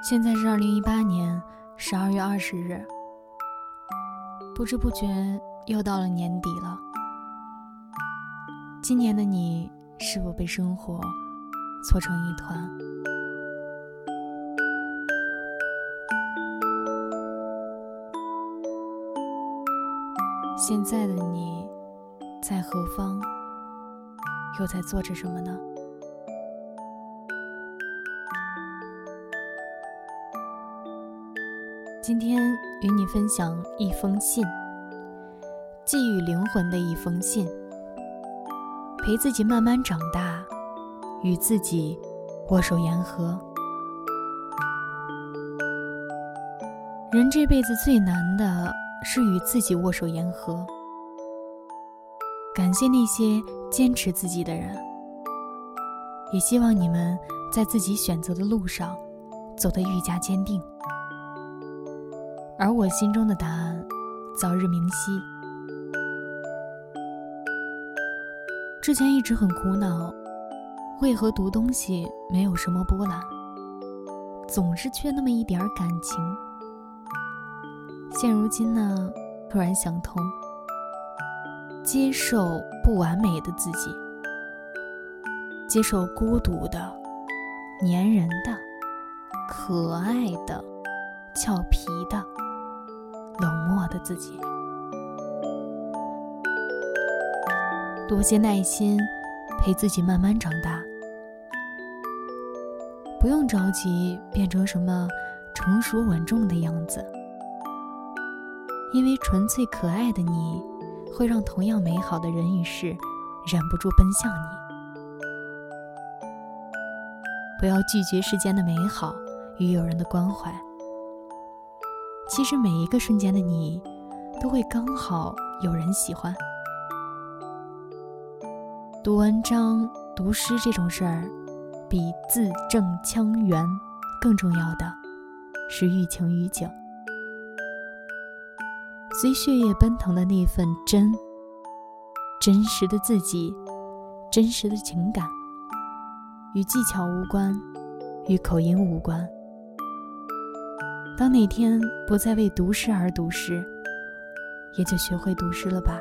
现在是二零一八年十二月二十日，不知不觉又到了年底了。今年的你是否被生活搓成一团？现在的你在何方？又在做着什么呢？今天与你分享一封信，寄予灵魂的一封信，陪自己慢慢长大，与自己握手言和。人这辈子最难的是与自己握手言和。感谢那些坚持自己的人，也希望你们在自己选择的路上走得愈加坚定。而我心中的答案，早日明晰。之前一直很苦恼，为何读东西没有什么波澜，总是缺那么一点感情。现如今呢，突然想通，接受不完美的自己，接受孤独的、粘人的、可爱的、俏皮的。冷漠的自己，多些耐心，陪自己慢慢长大。不用着急变成什么成熟稳重的样子，因为纯粹可爱的你，会让同样美好的人与事忍不住奔向你。不要拒绝世间的美好与友人的关怀。其实每一个瞬间的你，都会刚好有人喜欢。读文章、读诗这种事儿，比字正腔圆更重要的是寓情于景，随血液奔腾的那份真，真实的自己，真实的情感，与技巧无关，与口音无关。当哪天不再为读诗而读诗，也就学会读诗了吧。